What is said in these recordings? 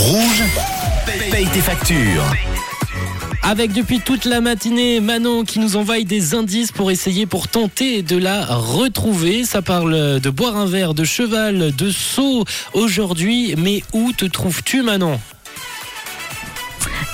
Rouge, paye tes factures. Avec depuis toute la matinée Manon qui nous envoie des indices pour essayer, pour tenter de la retrouver. Ça parle de boire un verre, de cheval, de saut aujourd'hui. Mais où te trouves-tu Manon?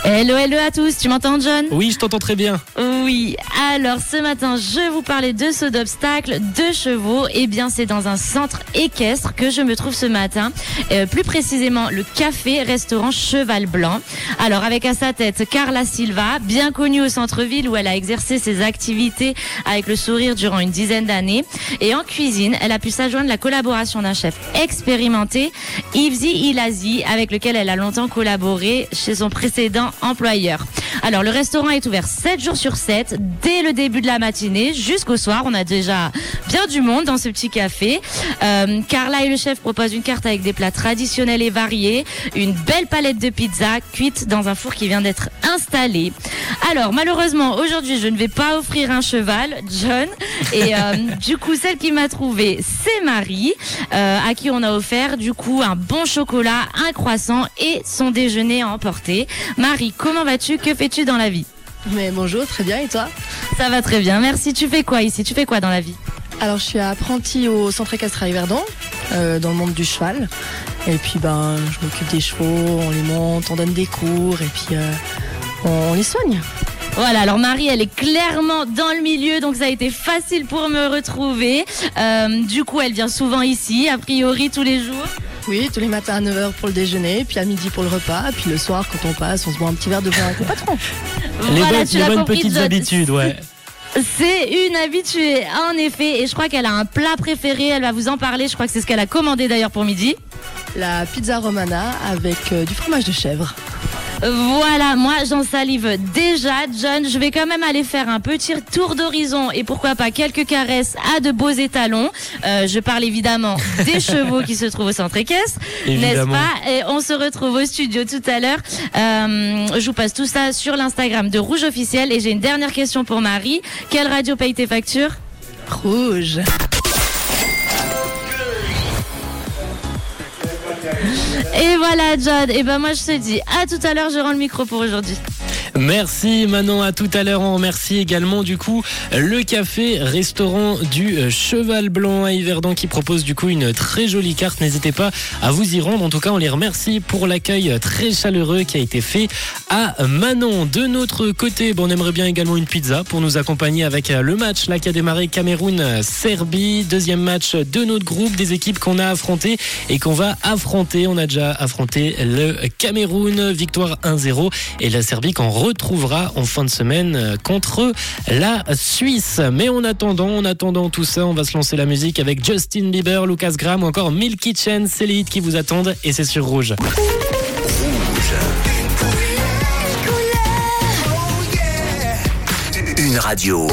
Hello, hello à tous, tu m'entends John? Oui, je t'entends très bien. Oui, alors ce matin, je vous parler de saut d'obstacles, de chevaux. Eh bien, c'est dans un centre équestre que je me trouve ce matin. Euh, plus précisément, le café-restaurant Cheval Blanc. Alors, avec à sa tête Carla Silva, bien connue au centre-ville où elle a exercé ses activités avec le sourire durant une dizaine d'années. Et en cuisine, elle a pu s'adjoindre la collaboration d'un chef expérimenté, Yvzi Ilazi, avec lequel elle a longtemps collaboré chez son précédent employeur. Alors le restaurant est ouvert 7 jours sur 7 dès le début de la matinée jusqu'au soir. On a déjà bien du monde dans ce petit café. Euh, Carla et le chef proposent une carte avec des plats traditionnels et variés, une belle palette de pizza cuite dans un four qui vient d'être installé. Alors malheureusement aujourd'hui je ne vais pas offrir un cheval, John. Et euh, du coup celle qui m'a trouvé c'est Marie, euh, à qui on a offert du coup un bon chocolat, un croissant et son déjeuner à emporter. Marie, comment vas-tu? Que fais-tu? Dans la vie Mais bonjour, très bien, et toi Ça va très bien, merci. Tu fais quoi ici? Tu fais quoi dans la vie? Alors, je suis apprentie au centre équestre à Yverdon, euh, dans le monde du cheval. Et puis, ben, je m'occupe des chevaux, on les monte, on donne des cours, et puis euh, on les soigne. Voilà, alors Marie, elle est clairement dans le milieu, donc ça a été facile pour me retrouver. Euh, du coup, elle vient souvent ici, a priori tous les jours. Oui, tous les matins à 9h pour le déjeuner, puis à midi pour le repas, puis le soir, quand on passe, on se boit un petit verre de vin avec le patron. Les Voilà, bonnes, tu les bonnes compris, petites habitudes, ouais. C'est une habituée, en effet, et je crois qu'elle a un plat préféré, elle va vous en parler, je crois que c'est ce qu'elle a commandé d'ailleurs pour midi. La pizza romana avec euh, du fromage de chèvre. Voilà, moi j'en salive déjà, John. Je vais quand même aller faire un petit tour d'horizon et pourquoi pas quelques caresses à de beaux étalons. Euh, je parle évidemment des chevaux qui se trouvent au centre équestre, n'est-ce pas? Et on se retrouve au studio tout à l'heure. Euh, je vous passe tout ça sur l'Instagram de Rouge Officiel et j'ai une dernière question pour Marie. Quelle radio paye tes factures? Rouge. Et voilà, John. Et ben moi je te dis à tout à l'heure. Je rends le micro pour aujourd'hui. Merci Manon, à tout à l'heure. On remercie également du coup le café restaurant du euh, Cheval Blanc à Yverdon qui propose du coup une très jolie carte. N'hésitez pas à vous y rendre. En tout cas, on les remercie pour l'accueil très chaleureux qui a été fait à Manon. De notre côté, on aimerait bien également une pizza pour nous accompagner avec euh, le match là qui a démarré Cameroun-Serbie. Deuxième match de notre groupe, des équipes qu'on a affrontées et qu'on va affronter. On a déjà affronté le Cameroun, victoire 1-0 et la Serbie qu'on retrouvera en fin de semaine euh, contre la Suisse. Mais en attendant, en attendant tout ça, on va se lancer la musique avec Justin Bieber, Lucas Graham ou encore Milky Chen. C'est les qui vous attendent et c'est sur Rouge. Radio.